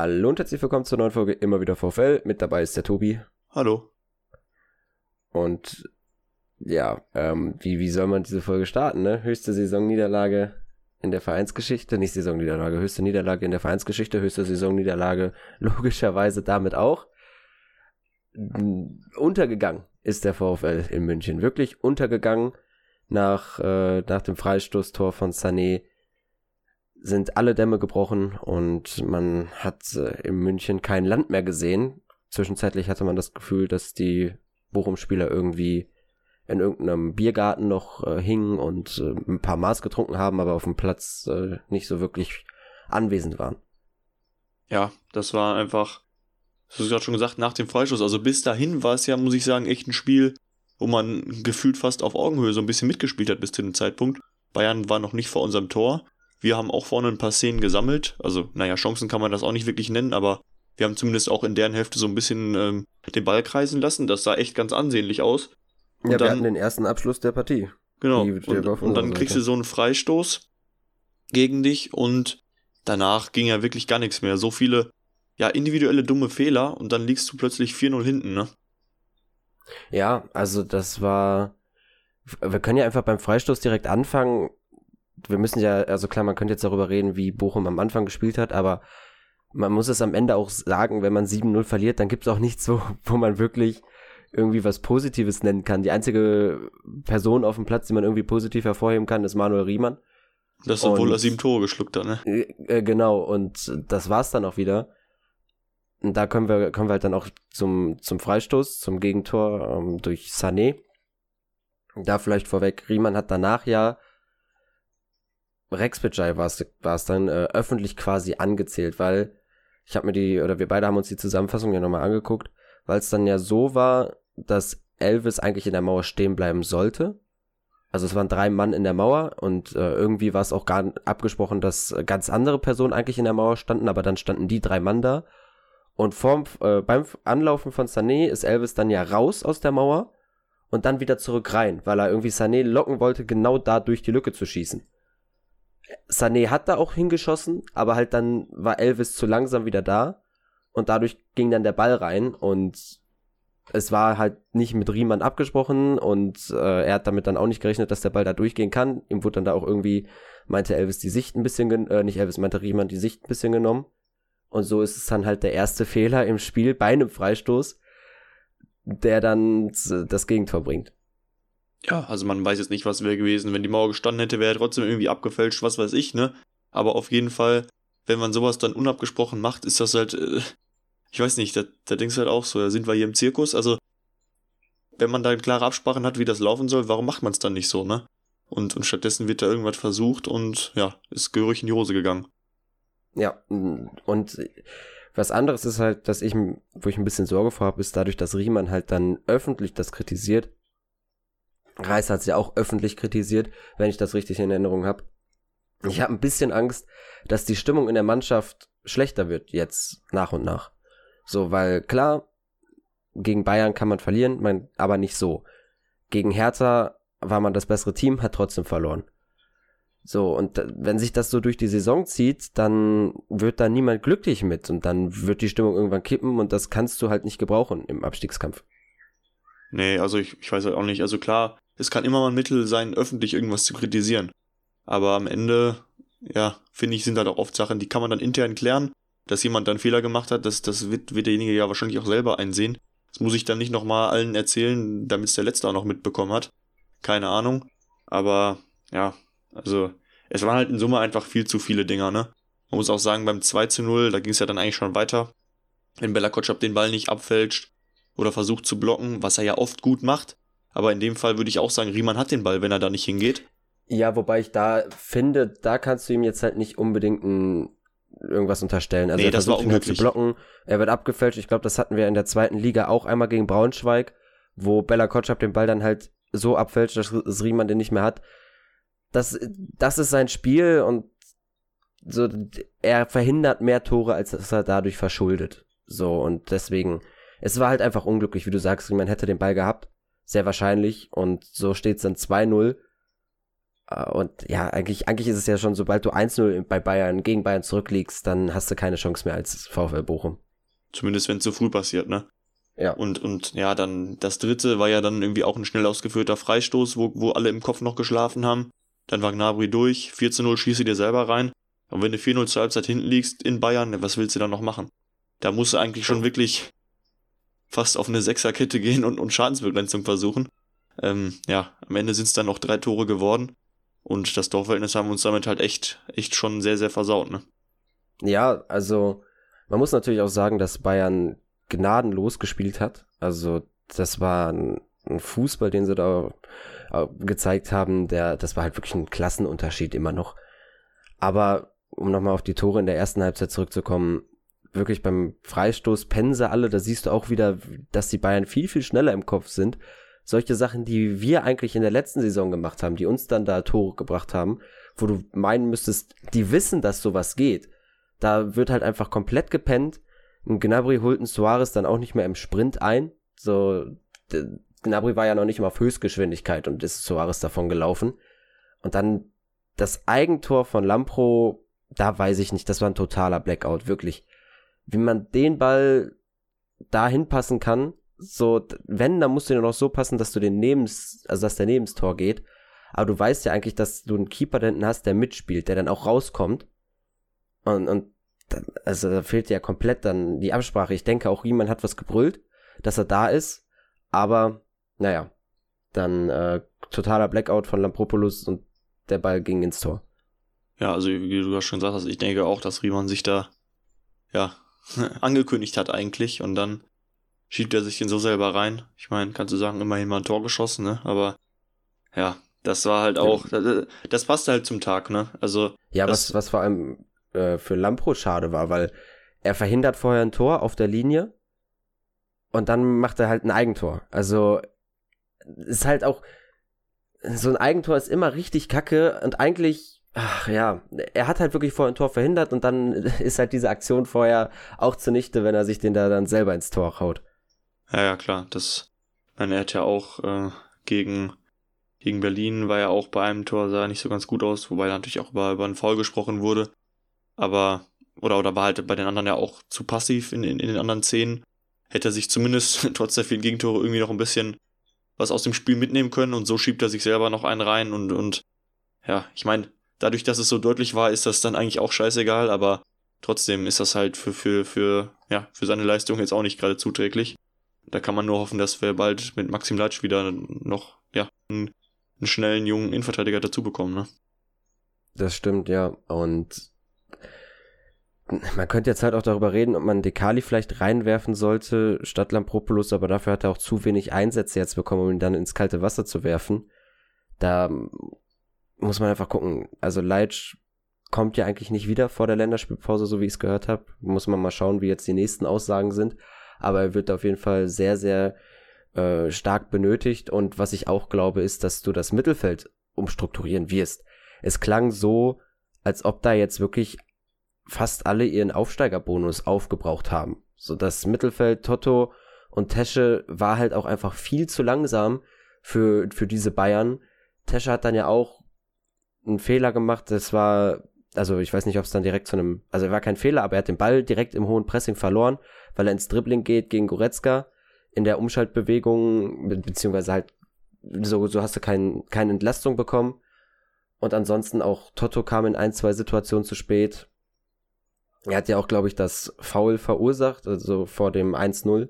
Hallo und herzlich willkommen zur neuen Folge Immer wieder VfL. Mit dabei ist der Tobi. Hallo. Und ja, ähm, wie, wie soll man diese Folge starten, ne? Höchste Saisonniederlage in der Vereinsgeschichte, nicht Saisonniederlage, höchste Niederlage in der Vereinsgeschichte, höchste Saisonniederlage logischerweise damit auch. Untergegangen ist der VfL in München, wirklich untergegangen nach, äh, nach dem Freistoßtor von Sané sind alle Dämme gebrochen und man hat äh, in München kein Land mehr gesehen. Zwischenzeitlich hatte man das Gefühl, dass die Bochum-Spieler irgendwie in irgendeinem Biergarten noch äh, hingen und äh, ein paar Maß getrunken haben, aber auf dem Platz äh, nicht so wirklich anwesend waren. Ja, das war einfach, das hast du gerade schon gesagt, nach dem Freischuss. Also bis dahin war es ja, muss ich sagen, echt ein Spiel, wo man gefühlt fast auf Augenhöhe so ein bisschen mitgespielt hat bis zu dem Zeitpunkt. Bayern war noch nicht vor unserem Tor. Wir haben auch vorne ein paar Szenen gesammelt. Also, naja, Chancen kann man das auch nicht wirklich nennen, aber wir haben zumindest auch in deren Hälfte so ein bisschen ähm, den Ball kreisen lassen. Das sah echt ganz ansehnlich aus. Und ja, wir hatten den ersten Abschluss der Partie. Genau. Die, und, und, dann kriegst du so einen Freistoß gegen dich und danach ging ja wirklich gar nichts mehr. So viele, ja, individuelle dumme Fehler und dann liegst du plötzlich 4-0 hinten, ne? Ja, also das war. Wir können ja einfach beim Freistoß direkt anfangen wir müssen ja, also klar, man könnte jetzt darüber reden, wie Bochum am Anfang gespielt hat, aber man muss es am Ende auch sagen, wenn man 7-0 verliert, dann gibt es auch nichts, wo, wo man wirklich irgendwie was Positives nennen kann. Die einzige Person auf dem Platz, die man irgendwie positiv hervorheben kann, ist Manuel Riemann. Das, obwohl er sieben Tore geschluckt hat, ne? Äh, äh, genau, und das war's dann auch wieder. Und da können wir, kommen wir halt dann auch zum, zum Freistoß, zum Gegentor ähm, durch Sané. Da vielleicht vorweg, Riemann hat danach ja Rex Bajai war es dann äh, öffentlich quasi angezählt, weil ich habe mir die, oder wir beide haben uns die Zusammenfassung ja nochmal angeguckt, weil es dann ja so war, dass Elvis eigentlich in der Mauer stehen bleiben sollte. Also es waren drei Mann in der Mauer und äh, irgendwie war es auch gar abgesprochen, dass ganz andere Personen eigentlich in der Mauer standen, aber dann standen die drei Mann da. Und vorm, äh, beim Anlaufen von Sané ist Elvis dann ja raus aus der Mauer und dann wieder zurück rein, weil er irgendwie Sané locken wollte, genau da durch die Lücke zu schießen. Sané hat da auch hingeschossen, aber halt dann war Elvis zu langsam wieder da und dadurch ging dann der Ball rein und es war halt nicht mit Riemann abgesprochen und äh, er hat damit dann auch nicht gerechnet, dass der Ball da durchgehen kann. Ihm wurde dann da auch irgendwie, meinte Elvis die Sicht ein bisschen, äh, nicht Elvis, meinte Riemann die Sicht ein bisschen genommen. Und so ist es dann halt der erste Fehler im Spiel bei einem Freistoß, der dann das Gegentor bringt. Ja, also man weiß jetzt nicht, was wäre gewesen. Wenn die Mauer gestanden hätte, wäre er trotzdem irgendwie abgefälscht, was weiß ich, ne? Aber auf jeden Fall, wenn man sowas dann unabgesprochen macht, ist das halt, äh, ich weiß nicht, da, da denkst du halt auch so, da sind wir hier im Zirkus. Also, wenn man da klare Absprachen hat, wie das laufen soll, warum macht man es dann nicht so, ne? Und, und stattdessen wird da irgendwas versucht und ja, ist gehörig in die Hose gegangen. Ja, und was anderes ist halt, dass ich, wo ich ein bisschen Sorge vor habe, ist dadurch, dass Riemann halt dann öffentlich das kritisiert, Reis hat ja auch öffentlich kritisiert, wenn ich das richtig in Erinnerung habe. Ich habe ein bisschen Angst, dass die Stimmung in der Mannschaft schlechter wird jetzt nach und nach. So, weil klar, gegen Bayern kann man verlieren, man, aber nicht so. Gegen Hertha war man das bessere Team, hat trotzdem verloren. So, und wenn sich das so durch die Saison zieht, dann wird da niemand glücklich mit und dann wird die Stimmung irgendwann kippen und das kannst du halt nicht gebrauchen im Abstiegskampf. Nee, also ich, ich weiß halt auch nicht. Also klar, es kann immer mal ein Mittel sein, öffentlich irgendwas zu kritisieren. Aber am Ende, ja, finde ich, sind halt auch oft Sachen, die kann man dann intern klären. Dass jemand dann Fehler gemacht hat, das, das wird, wird derjenige ja wahrscheinlich auch selber einsehen. Das muss ich dann nicht nochmal allen erzählen, damit es der Letzte auch noch mitbekommen hat. Keine Ahnung. Aber, ja, also, es waren halt in Summe einfach viel zu viele Dinger, ne? Man muss auch sagen, beim 2 zu 0, da ging es ja dann eigentlich schon weiter. Wenn Bella Kotschap den Ball nicht abfälscht oder versucht zu blocken, was er ja oft gut macht, aber in dem Fall würde ich auch sagen, Riemann hat den Ball, wenn er da nicht hingeht. Ja, wobei ich da finde, da kannst du ihm jetzt halt nicht unbedingt ein, irgendwas unterstellen. Also nee, er das versucht war ihn zu blocken, er wird abgefälscht. Ich glaube, das hatten wir in der zweiten Liga auch einmal gegen Braunschweig, wo Bella Kotschap den Ball dann halt so abfälscht, dass Riemann den nicht mehr hat. Das, das ist sein Spiel und so, er verhindert mehr Tore, als dass er dadurch verschuldet. So, und deswegen, es war halt einfach unglücklich, wie du sagst, Riemann hätte den Ball gehabt sehr wahrscheinlich. Und so steht es dann 2-0. Äh, und ja, eigentlich, eigentlich ist es ja schon, sobald du 1-0 bei Bayern gegen Bayern zurückliegst, dann hast du keine Chance mehr als VfL Bochum. Zumindest wenn es so früh passiert, ne? Ja. Und, und ja, dann das dritte war ja dann irgendwie auch ein schnell ausgeführter Freistoß, wo, wo alle im Kopf noch geschlafen haben. Dann war Gnabry durch, 4-0 schieße dir selber rein. Und wenn du 4-0 zur Halbzeit hinten liegst in Bayern, was willst du dann noch machen? Da musst du eigentlich schon wirklich fast auf eine Sechserkette gehen und, und Schadensbegrenzung versuchen. Ähm, ja, am Ende sind es dann noch drei Tore geworden. Und das Torverhältnis haben uns damit halt echt, echt schon sehr, sehr versaut, ne? Ja, also man muss natürlich auch sagen, dass Bayern gnadenlos gespielt hat. Also das war ein, ein Fußball, den sie da äh, gezeigt haben, der, das war halt wirklich ein Klassenunterschied immer noch. Aber um nochmal auf die Tore in der ersten Halbzeit zurückzukommen, wirklich beim Freistoß pennen sie alle, da siehst du auch wieder, dass die Bayern viel, viel schneller im Kopf sind. Solche Sachen, die wir eigentlich in der letzten Saison gemacht haben, die uns dann da Tore gebracht haben, wo du meinen müsstest, die wissen, dass sowas geht. Da wird halt einfach komplett gepennt. Und Gnabry holt einen Suarez dann auch nicht mehr im Sprint ein. So, Gnabry war ja noch nicht mal auf Höchstgeschwindigkeit und ist Suarez davon gelaufen. Und dann das Eigentor von Lampro, da weiß ich nicht, das war ein totaler Blackout, wirklich. Wie man den Ball dahin passen kann, so, wenn, dann musst du nur noch so passen, dass du den Nebens, also dass der Nebenstor geht. Aber du weißt ja eigentlich, dass du einen Keeper da hinten hast, der mitspielt, der dann auch rauskommt. Und, und dann, also da fehlt ja komplett dann die Absprache. Ich denke auch, jemand hat was gebrüllt, dass er da ist. Aber, naja, dann äh, totaler Blackout von Lampropoulos und der Ball ging ins Tor. Ja, also wie du schon gesagt hast, ich denke auch, dass Riemann sich da ja angekündigt hat eigentlich und dann schiebt er sich den so selber rein. Ich meine, kannst du sagen, immerhin mal ein Tor geschossen, ne? Aber ja, das war halt auch, das, das passte halt zum Tag, ne? Also. Ja, was, was vor allem äh, für Lampro schade war, weil er verhindert vorher ein Tor auf der Linie und dann macht er halt ein Eigentor. Also ist halt auch so ein Eigentor ist immer richtig kacke und eigentlich ach ja, er hat halt wirklich vorher ein Tor verhindert und dann ist halt diese Aktion vorher auch zunichte, wenn er sich den da dann selber ins Tor haut. Ja, ja, klar, das meine, er hat ja auch äh, gegen gegen Berlin war ja auch bei einem Tor sah nicht so ganz gut aus, wobei natürlich auch über, über einen Foul gesprochen wurde aber, oder, oder war halt bei den anderen ja auch zu passiv in, in, in den anderen Szenen. Hätte er sich zumindest trotz der vielen Gegentore irgendwie noch ein bisschen was aus dem Spiel mitnehmen können und so schiebt er sich selber noch einen rein und, und ja, ich meine, dadurch, dass es so deutlich war, ist das dann eigentlich auch scheißegal, aber trotzdem ist das halt für, für, für, ja, für seine Leistung jetzt auch nicht gerade zuträglich. Da kann man nur hoffen, dass wir bald mit Maxim Leitsch wieder noch, ja, einen, einen schnellen jungen Innenverteidiger dazu bekommen, ne? Das stimmt, ja. Und man könnte jetzt halt auch darüber reden, ob man Dekali vielleicht reinwerfen sollte statt Lampropoulos, aber dafür hat er auch zu wenig Einsätze jetzt bekommen, um ihn dann ins kalte Wasser zu werfen. Da muss man einfach gucken. Also Leitsch kommt ja eigentlich nicht wieder vor der Länderspielpause, so wie ich es gehört habe. Muss man mal schauen, wie jetzt die nächsten Aussagen sind. Aber er wird auf jeden Fall sehr, sehr äh, stark benötigt. Und was ich auch glaube, ist, dass du das Mittelfeld umstrukturieren wirst. Es klang so, als ob da jetzt wirklich fast alle ihren Aufsteigerbonus aufgebraucht haben. So das Mittelfeld Toto und Tesche war halt auch einfach viel zu langsam für, für diese Bayern. Tesche hat dann ja auch einen Fehler gemacht. Das war, also ich weiß nicht, ob es dann direkt zu einem, also war kein Fehler, aber er hat den Ball direkt im hohen Pressing verloren, weil er ins Dribbling geht gegen Goretzka in der Umschaltbewegung, be beziehungsweise halt so, so hast du kein, keine Entlastung bekommen. Und ansonsten auch Toto kam in ein, zwei Situationen zu spät. Er hat ja auch, glaube ich, das Foul verursacht, also vor dem 1-0,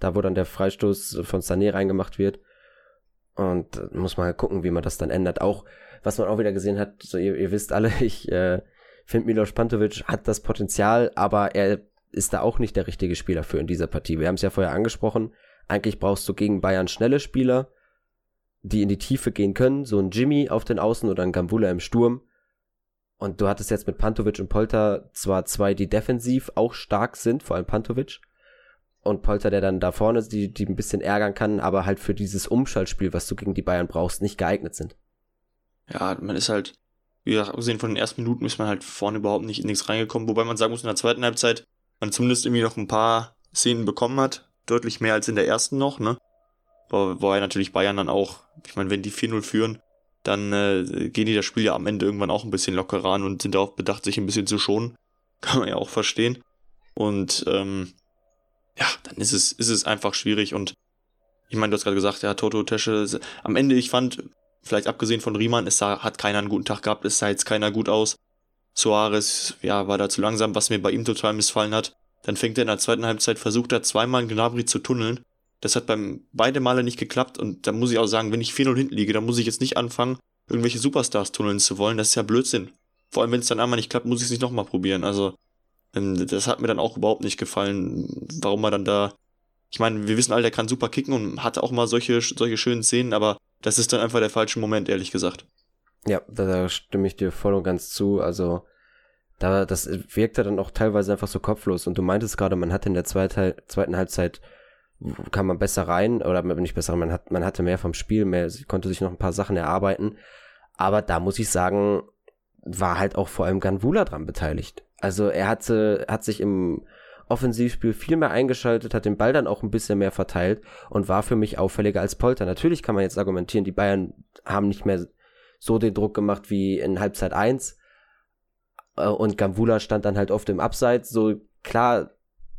da wo dann der Freistoß von Sané reingemacht wird. Und äh, muss halt gucken, wie man das dann ändert. Auch, was man auch wieder gesehen hat, so ihr, ihr wisst alle, ich äh, finde Milos Pantovic hat das Potenzial, aber er ist da auch nicht der richtige Spieler für in dieser Partie. Wir haben es ja vorher angesprochen. Eigentlich brauchst du gegen Bayern schnelle Spieler, die in die Tiefe gehen können, so ein Jimmy auf den Außen oder ein Gambula im Sturm. Und du hattest jetzt mit Pantovic und Polter zwar zwei, die defensiv auch stark sind, vor allem Pantovic. Und Polter, der dann da vorne die, die ein bisschen ärgern kann, aber halt für dieses Umschaltspiel, was du gegen die Bayern brauchst, nicht geeignet sind. Ja, man ist halt, wie gesagt, abgesehen von den ersten Minuten ist man halt vorne überhaupt nicht in nichts reingekommen, wobei man sagen muss, in der zweiten Halbzeit man zumindest irgendwie noch ein paar Szenen bekommen hat, deutlich mehr als in der ersten noch, ne? Wo, wobei natürlich Bayern dann auch, ich meine, wenn die 4-0 führen, dann äh, gehen die das Spiel ja am Ende irgendwann auch ein bisschen lockerer an und sind darauf bedacht, sich ein bisschen zu schonen. Kann man ja auch verstehen. Und ähm, ja, dann ist es, ist es einfach schwierig. Und ich meine, du hast gerade gesagt, ja, Toto Tesche, am Ende, ich fand, vielleicht abgesehen von Riemann, es sah, hat keiner einen guten Tag gehabt, es sah jetzt keiner gut aus. Soares, ja, war da zu langsam, was mir bei ihm total missfallen hat. Dann fängt er in der zweiten Halbzeit, versucht er zweimal Gnabry zu tunneln. Das hat beim beide Male nicht geklappt und da muss ich auch sagen, wenn ich 4-0 hinten liege, dann muss ich jetzt nicht anfangen, irgendwelche Superstars tunneln zu wollen. Das ist ja Blödsinn. Vor allem, wenn es dann einmal nicht klappt, muss ich es nicht nochmal probieren. Also, ähm, das hat mir dann auch überhaupt nicht gefallen, warum er dann da. Ich meine, wir wissen alle, der kann super kicken und hatte auch mal solche, solche schönen Szenen, aber das ist dann einfach der falsche Moment, ehrlich gesagt. Ja, da stimme ich dir voll und ganz zu. Also, da, das wirkte dann auch teilweise einfach so kopflos. Und du meintest gerade, man hatte in der zweite, zweiten Halbzeit, kam man besser rein, oder nicht besser, man, hat, man hatte mehr vom Spiel, mehr, konnte sich noch ein paar Sachen erarbeiten. Aber da muss ich sagen, war halt auch vor allem Ganvula dran beteiligt. Also er hatte, hat sich im Offensivspiel viel mehr eingeschaltet, hat den Ball dann auch ein bisschen mehr verteilt und war für mich auffälliger als Polter. Natürlich kann man jetzt argumentieren, die Bayern haben nicht mehr so den Druck gemacht wie in Halbzeit 1. Äh, und Gambula stand dann halt oft im Abseits. So klar,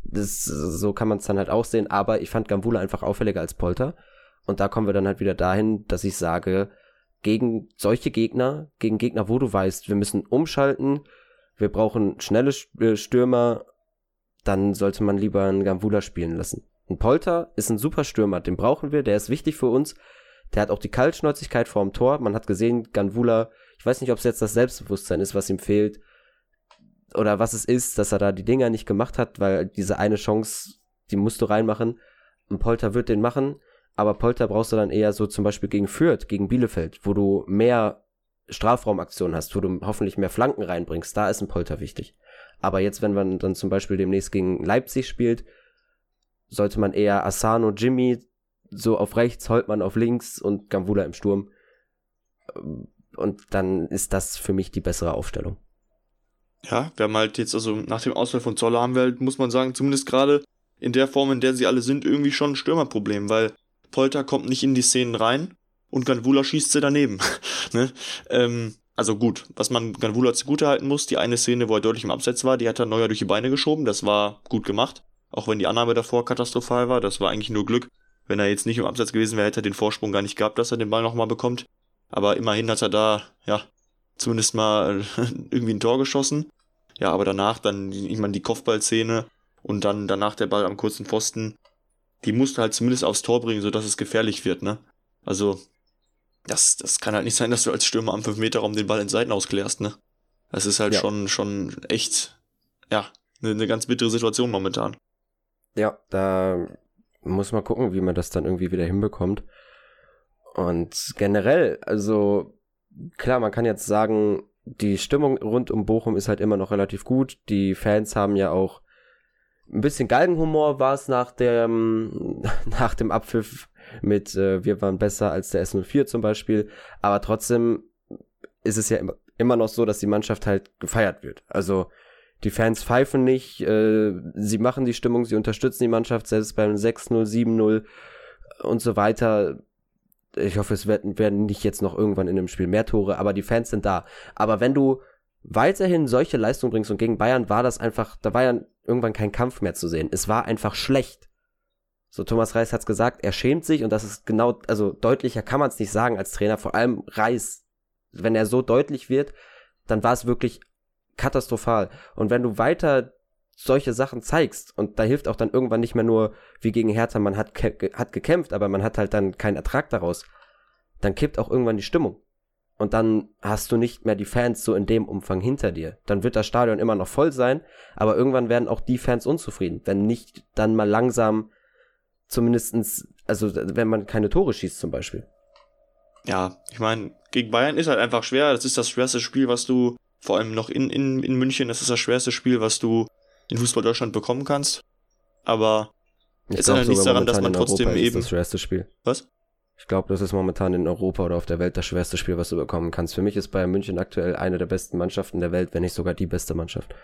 das, so kann man es dann halt auch sehen, aber ich fand Gambula einfach auffälliger als Polter. Und da kommen wir dann halt wieder dahin, dass ich sage, gegen solche Gegner, gegen Gegner, wo du weißt, wir müssen umschalten, wir brauchen schnelle äh, Stürmer, dann sollte man lieber einen Gambula spielen lassen. Ein Polter ist ein super Stürmer, den brauchen wir, der ist wichtig für uns, der hat auch die Kaltschnäuzigkeit vorm Tor. Man hat gesehen, Ganvula, ich weiß nicht, ob es jetzt das Selbstbewusstsein ist, was ihm fehlt, oder was es ist, dass er da die Dinger nicht gemacht hat, weil diese eine Chance, die musst du reinmachen. Ein Polter wird den machen, aber Polter brauchst du dann eher so zum Beispiel gegen Fürth, gegen Bielefeld, wo du mehr Strafraumaktionen hast, wo du hoffentlich mehr Flanken reinbringst. Da ist ein Polter wichtig. Aber jetzt, wenn man dann zum Beispiel demnächst gegen Leipzig spielt, sollte man eher Asano, Jimmy so auf rechts, Holtmann auf links und Gambula im Sturm. Und dann ist das für mich die bessere Aufstellung. Ja, wir haben halt jetzt, also nach dem Ausfall von Zoller haben wir halt, muss man sagen, zumindest gerade in der Form, in der sie alle sind, irgendwie schon ein Stürmerproblem, weil Polter kommt nicht in die Szenen rein und Ganvula schießt sie daneben. ne? ähm, also gut, was man Ganvula zugute halten muss, die eine Szene, wo er deutlich im Abseits war, die hat er neuer durch die Beine geschoben, das war gut gemacht. Auch wenn die Annahme davor katastrophal war, das war eigentlich nur Glück. Wenn er jetzt nicht im Absatz gewesen wäre, hätte er den Vorsprung gar nicht gehabt, dass er den Ball nochmal bekommt. Aber immerhin hat er da, ja, zumindest mal irgendwie ein Tor geschossen. Ja, aber danach dann, ich meine, die Kopfballszene und dann danach der Ball am kurzen Pfosten, die musste halt zumindest aufs Tor bringen, sodass es gefährlich wird, ne? Also, das, das kann halt nicht sein, dass du als Stürmer am 5-Meter-Raum den Ball in Seiten ausklärst, ne? Das ist halt ja. schon, schon echt, ja, eine, eine ganz bittere Situation momentan. Ja, da muss man gucken, wie man das dann irgendwie wieder hinbekommt. Und generell, also klar, man kann jetzt sagen, die Stimmung rund um Bochum ist halt immer noch relativ gut. Die Fans haben ja auch ein bisschen Galgenhumor war es nach dem, nach dem Abpfiff mit äh, wir waren besser als der S04 zum Beispiel. Aber trotzdem ist es ja immer, immer noch so, dass die Mannschaft halt gefeiert wird. Also die Fans pfeifen nicht, äh, sie machen die Stimmung, sie unterstützen die Mannschaft, selbst beim 6-0, 7-0 und so weiter. Ich hoffe, es werden, nicht jetzt noch irgendwann in dem Spiel mehr Tore, aber die Fans sind da. Aber wenn du weiterhin solche Leistungen bringst und gegen Bayern war das einfach, da war ja irgendwann kein Kampf mehr zu sehen. Es war einfach schlecht. So, Thomas Reis hat's gesagt, er schämt sich und das ist genau, also deutlicher kann man es nicht sagen als Trainer, vor allem Reis. Wenn er so deutlich wird, dann war es wirklich katastrophal. Und wenn du weiter solche Sachen zeigst und da hilft auch dann irgendwann nicht mehr nur wie gegen Hertha, man hat, hat gekämpft, aber man hat halt dann keinen Ertrag daraus, dann kippt auch irgendwann die Stimmung. Und dann hast du nicht mehr die Fans so in dem Umfang hinter dir. Dann wird das Stadion immer noch voll sein, aber irgendwann werden auch die Fans unzufrieden, wenn nicht dann mal langsam zumindestens, also wenn man keine Tore schießt zum Beispiel. Ja, ich meine, gegen Bayern ist halt einfach schwer. Das ist das schwerste Spiel, was du vor allem noch in, in, in München, das ist das schwerste Spiel, was du in Fußball Deutschland bekommen kannst. Aber ich es ändert nichts daran, dass man trotzdem Europa eben. das schwerste Spiel. Was? Ich glaube, das ist momentan in Europa oder auf der Welt das schwerste Spiel, was du bekommen kannst. Für mich ist Bayern München aktuell eine der besten Mannschaften der Welt, wenn nicht sogar die beste Mannschaft.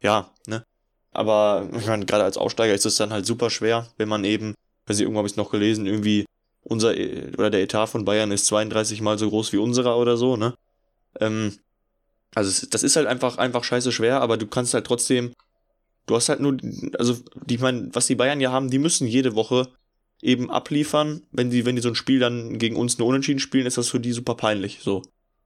Ja, ne? Aber ich meine, gerade als Aufsteiger ist es dann halt super schwer, wenn man eben, weiß ich, irgendwo habe ich es noch gelesen, irgendwie unser oder der Etat von Bayern ist 32 mal so groß wie unserer oder so, ne? Ähm, also das ist halt einfach, einfach scheiße schwer, aber du kannst halt trotzdem, du hast halt nur, also ich meine, was die Bayern ja haben, die müssen jede Woche eben abliefern. Wenn die, wenn die so ein Spiel dann gegen uns nur unentschieden spielen, ist das für die super peinlich, so.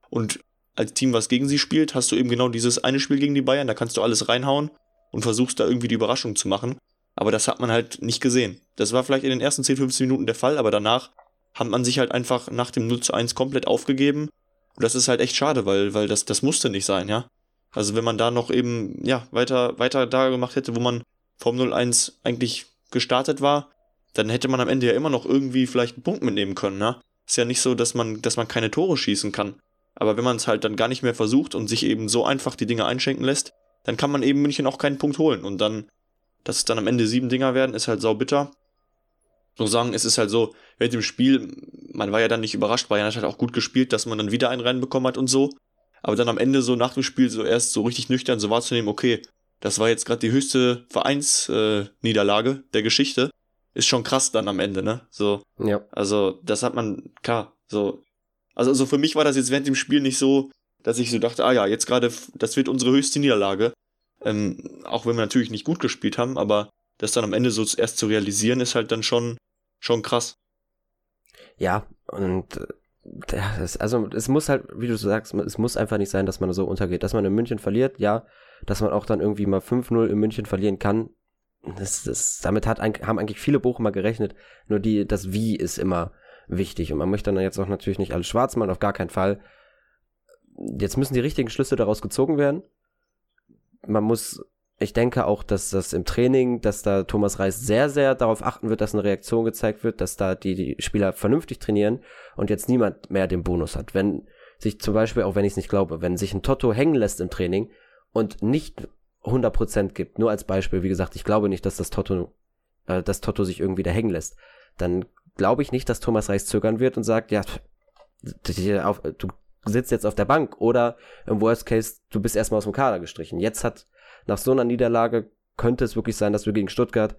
Und als Team, was gegen sie spielt, hast du eben genau dieses eine Spiel gegen die Bayern, da kannst du alles reinhauen und versuchst da irgendwie die Überraschung zu machen. Aber das hat man halt nicht gesehen. Das war vielleicht in den ersten 10, 15 Minuten der Fall, aber danach hat man sich halt einfach nach dem 0 zu 1 komplett aufgegeben. Und das ist halt echt schade, weil, weil das, das musste nicht sein, ja. Also wenn man da noch eben, ja, weiter, weiter da gemacht hätte, wo man vom 0-1 eigentlich gestartet war, dann hätte man am Ende ja immer noch irgendwie vielleicht einen Punkt mitnehmen können, ne? Ist ja nicht so, dass man, dass man keine Tore schießen kann. Aber wenn man es halt dann gar nicht mehr versucht und sich eben so einfach die Dinge einschenken lässt, dann kann man eben München auch keinen Punkt holen. Und dann, dass es dann am Ende sieben Dinger werden, ist halt sau bitter. So sagen, es ist halt so, während dem Spiel, man war ja dann nicht überrascht, Bayern hat halt auch gut gespielt, dass man dann wieder einen reinbekommen hat und so. Aber dann am Ende so nach dem Spiel so erst so richtig nüchtern so wahrzunehmen, okay, das war jetzt gerade die höchste Vereinsniederlage äh, der Geschichte ist schon krass dann am Ende, ne? So. Ja. Also, das hat man, klar, so. Also, also für mich war das jetzt während dem Spiel nicht so, dass ich so dachte, ah ja, jetzt gerade, das wird unsere höchste Niederlage. Ähm, auch wenn wir natürlich nicht gut gespielt haben, aber das dann am Ende so erst zu realisieren, ist halt dann schon, schon krass. Ja, und äh, das, also es muss halt, wie du sagst, es muss einfach nicht sein, dass man so untergeht. Dass man in München verliert, ja, dass man auch dann irgendwie mal 5-0 in München verlieren kann, das, das, damit hat, haben eigentlich viele Bochumer gerechnet. Nur die, das Wie ist immer wichtig. Und man möchte dann jetzt auch natürlich nicht alles schwarz machen, auf gar keinen Fall. Jetzt müssen die richtigen Schlüsse daraus gezogen werden. Man muss, ich denke auch, dass das im Training, dass da Thomas Reis sehr, sehr darauf achten wird, dass eine Reaktion gezeigt wird, dass da die, die Spieler vernünftig trainieren und jetzt niemand mehr den Bonus hat. Wenn sich zum Beispiel, auch wenn ich es nicht glaube, wenn sich ein Toto hängen lässt im Training und nicht 100% gibt. Nur als Beispiel, wie gesagt, ich glaube nicht, dass das Toto, äh, dass Toto sich irgendwie da hängen lässt. Dann glaube ich nicht, dass Thomas Reis zögern wird und sagt, ja, du sitzt jetzt auf der Bank oder im Worst Case, du bist erstmal aus dem Kader gestrichen. Jetzt hat, nach so einer Niederlage, könnte es wirklich sein, dass wir gegen Stuttgart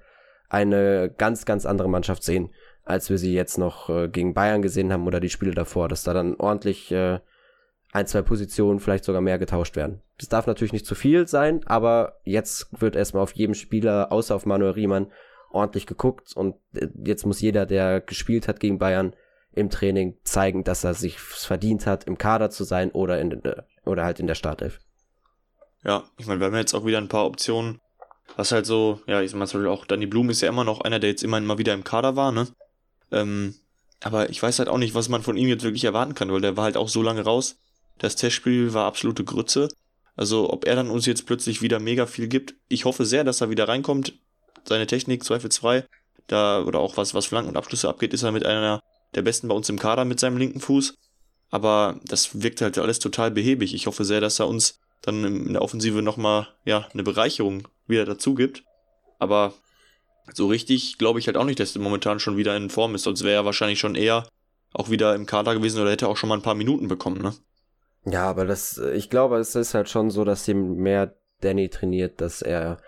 eine ganz, ganz andere Mannschaft sehen, als wir sie jetzt noch äh, gegen Bayern gesehen haben oder die Spiele davor, dass da dann ordentlich äh, ein, zwei Positionen vielleicht sogar mehr getauscht werden. Das darf natürlich nicht zu viel sein, aber jetzt wird erstmal auf jedem Spieler, außer auf Manuel Riemann, ordentlich geguckt und äh, jetzt muss jeder, der gespielt hat gegen Bayern im Training, zeigen, dass er sich verdient hat, im Kader zu sein oder in oder halt in der Startelf. Ja, ich meine, wir haben jetzt auch wieder ein paar Optionen. Was halt so, ja, ich Beispiel auch, Danny Blum ist ja immer noch einer, der jetzt immerhin mal wieder im Kader war, ne? Ähm, aber ich weiß halt auch nicht, was man von ihm jetzt wirklich erwarten kann, weil der war halt auch so lange raus. Das Testspiel war absolute Grütze. Also ob er dann uns jetzt plötzlich wieder mega viel gibt. Ich hoffe sehr, dass er wieder reinkommt. Seine Technik zweifelsfrei. Da, oder auch was, was Flanken und Abschlüsse abgeht, ist er mit einer der besten bei uns im Kader mit seinem linken Fuß. Aber das wirkt halt alles total behäbig. Ich hoffe sehr, dass er uns dann in der Offensive nochmal, ja, eine Bereicherung wieder dazu gibt. Aber so richtig glaube ich halt auch nicht, dass er momentan schon wieder in Form ist. Sonst wäre er wahrscheinlich schon eher auch wieder im Kader gewesen oder hätte auch schon mal ein paar Minuten bekommen, ne? Ja, aber das, ich glaube, es ist halt schon so, dass je mehr Danny trainiert, dass er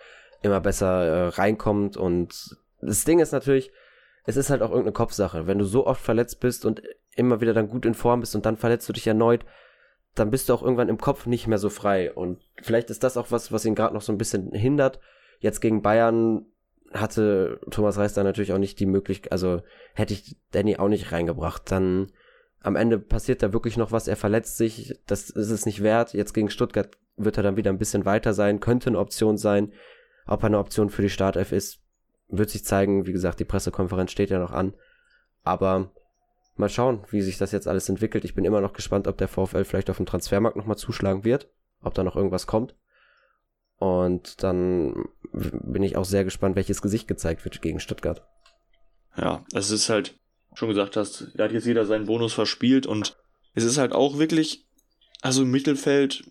immer besser äh, reinkommt und das Ding ist natürlich, es ist halt auch irgendeine Kopfsache. Wenn du so oft verletzt bist und immer wieder dann gut in Form bist und dann verletzt du dich erneut, dann bist du auch irgendwann im Kopf nicht mehr so frei. Und vielleicht ist das auch was, was ihn gerade noch so ein bisschen hindert. Jetzt gegen Bayern hatte Thomas Reis da natürlich auch nicht die Möglichkeit, also hätte ich Danny auch nicht reingebracht. Dann am Ende passiert da wirklich noch was, er verletzt sich, das ist es nicht wert. Jetzt gegen Stuttgart wird er dann wieder ein bisschen weiter sein, könnte eine Option sein. Ob er eine Option für die Startelf ist, wird sich zeigen. Wie gesagt, die Pressekonferenz steht ja noch an. Aber mal schauen, wie sich das jetzt alles entwickelt. Ich bin immer noch gespannt, ob der VfL vielleicht auf dem Transfermarkt nochmal zuschlagen wird, ob da noch irgendwas kommt. Und dann bin ich auch sehr gespannt, welches Gesicht gezeigt wird gegen Stuttgart. Ja, es ist halt, schon gesagt hast, da hat jetzt jeder seinen Bonus verspielt und es ist halt auch wirklich, also im Mittelfeld,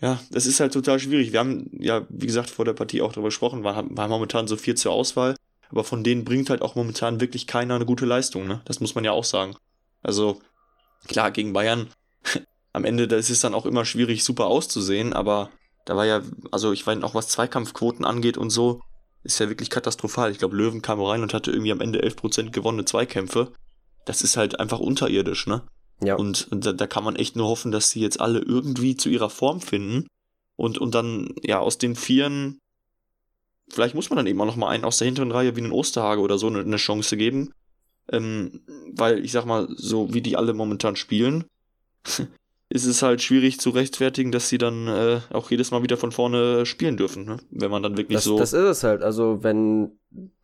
ja, das ist halt total schwierig. Wir haben ja, wie gesagt, vor der Partie auch darüber gesprochen, wir haben momentan so viel zur Auswahl, aber von denen bringt halt auch momentan wirklich keiner eine gute Leistung, ne? Das muss man ja auch sagen. Also, klar, gegen Bayern, am Ende, da ist es dann auch immer schwierig, super auszusehen, aber da war ja, also ich weiß auch, was Zweikampfquoten angeht und so, ist ja wirklich katastrophal. Ich glaube, Löwen kam rein und hatte irgendwie am Ende 11% gewonnene Zweikämpfe. Das ist halt einfach unterirdisch, ne? Ja. Und, und da, da kann man echt nur hoffen, dass sie jetzt alle irgendwie zu ihrer Form finden und, und dann, ja, aus den Vieren, vielleicht muss man dann eben auch noch mal einen aus der hinteren Reihe wie einen Osterhage oder so eine, eine Chance geben. Ähm, weil ich sag mal, so wie die alle momentan spielen, ist es halt schwierig zu rechtfertigen, dass sie dann äh, auch jedes Mal wieder von vorne spielen dürfen, ne? wenn man dann wirklich das, so. Das ist es halt. Also wenn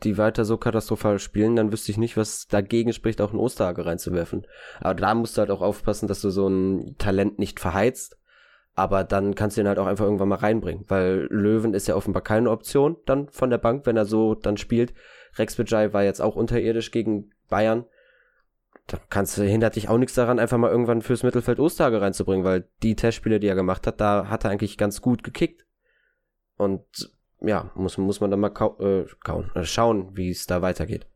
die weiter so katastrophal spielen, dann wüsste ich nicht, was dagegen spricht, auch einen Osterhage reinzuwerfen. Aber da musst du halt auch aufpassen, dass du so ein Talent nicht verheizt. Aber dann kannst du ihn halt auch einfach irgendwann mal reinbringen, weil Löwen ist ja offenbar keine Option dann von der Bank, wenn er so dann spielt. Rex Bajai war jetzt auch unterirdisch gegen Bayern da kannst du, hindert dich auch nichts daran, einfach mal irgendwann fürs Mittelfeld Ostage reinzubringen, weil die Testspiele, die er gemacht hat, da hat er eigentlich ganz gut gekickt. Und ja, muss, muss man dann mal kau äh, kauen, äh, schauen, wie es da weitergeht.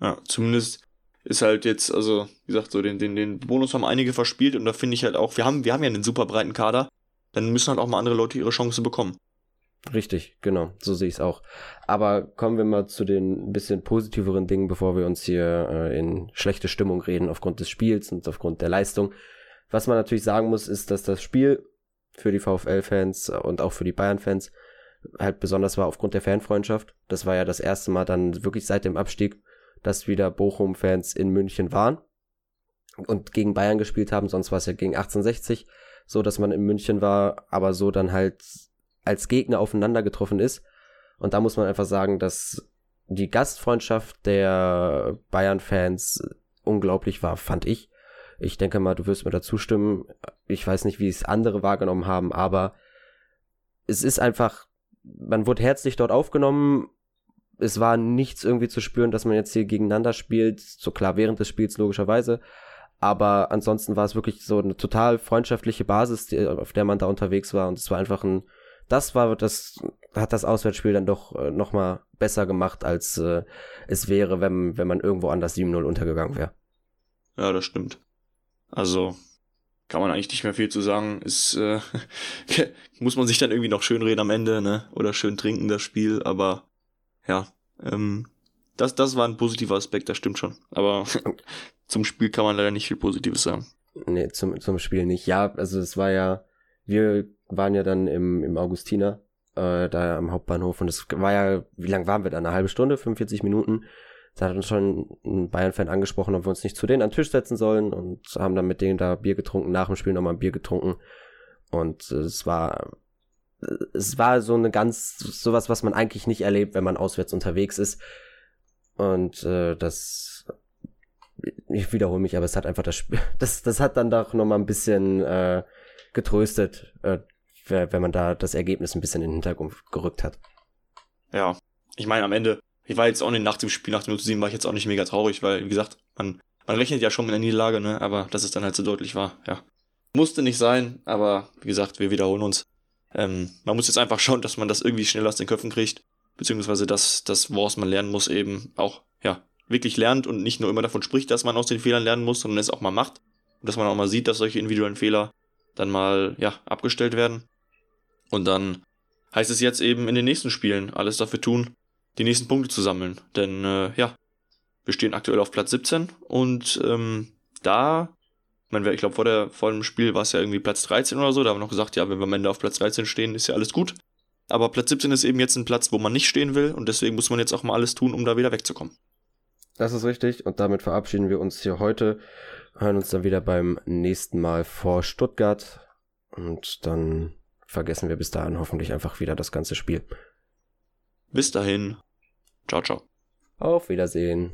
Ja, zumindest ist halt jetzt, also, wie gesagt, so den, den, den Bonus haben einige verspielt und da finde ich halt auch, wir haben, wir haben ja einen super breiten Kader, dann müssen halt auch mal andere Leute ihre Chance bekommen. Richtig, genau, so sehe ich es auch. Aber kommen wir mal zu den bisschen positiveren Dingen, bevor wir uns hier äh, in schlechte Stimmung reden aufgrund des Spiels und aufgrund der Leistung. Was man natürlich sagen muss, ist, dass das Spiel für die VfL-Fans und auch für die Bayern-Fans halt besonders war aufgrund der Fanfreundschaft. Das war ja das erste Mal dann wirklich seit dem Abstieg, dass wieder Bochum-Fans in München waren und gegen Bayern gespielt haben. Sonst war es ja gegen 1860 so, dass man in München war, aber so dann halt als Gegner aufeinander getroffen ist. Und da muss man einfach sagen, dass die Gastfreundschaft der Bayern-Fans unglaublich war, fand ich. Ich denke mal, du wirst mir dazu stimmen. Ich weiß nicht, wie es andere wahrgenommen haben, aber es ist einfach, man wurde herzlich dort aufgenommen. Es war nichts irgendwie zu spüren, dass man jetzt hier gegeneinander spielt. So klar, während des Spiels logischerweise. Aber ansonsten war es wirklich so eine total freundschaftliche Basis, auf der man da unterwegs war. Und es war einfach ein das war das hat das Auswärtsspiel dann doch äh, noch mal besser gemacht, als äh, es wäre, wenn, wenn man irgendwo anders 7-0 untergegangen wäre. Ja, das stimmt. Also kann man eigentlich nicht mehr viel zu sagen. Ist, äh, muss man sich dann irgendwie noch schön reden am Ende, ne? Oder schön trinken das Spiel, aber ja, ähm, das, das war ein positiver Aspekt, das stimmt schon. Aber zum Spiel kann man leider nicht viel Positives sagen. Nee, zum, zum Spiel nicht. Ja, also es war ja, wir waren ja dann im, im Augustiner, äh, da am Hauptbahnhof und es war ja, wie lang waren wir da? Eine halbe Stunde, 45 Minuten. Da hat uns schon ein Bayern-Fan angesprochen, ob wir uns nicht zu denen an den Tisch setzen sollen und haben dann mit denen da Bier getrunken, nach dem Spiel nochmal ein Bier getrunken. Und es war, es war so eine ganz, sowas, was man eigentlich nicht erlebt, wenn man auswärts unterwegs ist. Und äh, das, ich wiederhole mich, aber es hat einfach das Spiel, das, das hat dann doch nochmal ein bisschen äh, getröstet, äh, wenn man da das Ergebnis ein bisschen in den Hintergrund gerückt hat. Ja, ich meine, am Ende, ich war jetzt auch nicht nach dem Spiel, nach dem 7 war ich jetzt auch nicht mega traurig, weil, wie gesagt, man, man rechnet ja schon mit einer Niederlage, ne, aber dass es dann halt so deutlich war, ja. Musste nicht sein, aber wie gesagt, wir wiederholen uns. Ähm, man muss jetzt einfach schauen, dass man das irgendwie schnell aus den Köpfen kriegt, beziehungsweise dass das, woraus man lernen muss, eben auch, ja, wirklich lernt und nicht nur immer davon spricht, dass man aus den Fehlern lernen muss, sondern es auch mal macht. Und dass man auch mal sieht, dass solche individuellen Fehler dann mal, ja, abgestellt werden. Und dann heißt es jetzt eben in den nächsten Spielen alles dafür tun, die nächsten Punkte zu sammeln. Denn, äh, ja, wir stehen aktuell auf Platz 17 und ähm, da, ich meine, ich glaube, vor, vor dem Spiel war es ja irgendwie Platz 13 oder so, da haben wir noch gesagt, ja, wenn wir am Ende auf Platz 13 stehen, ist ja alles gut. Aber Platz 17 ist eben jetzt ein Platz, wo man nicht stehen will und deswegen muss man jetzt auch mal alles tun, um da wieder wegzukommen. Das ist richtig und damit verabschieden wir uns hier heute hören uns dann wieder beim nächsten Mal vor Stuttgart und dann vergessen wir bis dahin hoffentlich einfach wieder das ganze Spiel. Bis dahin. Ciao, ciao. Auf Wiedersehen.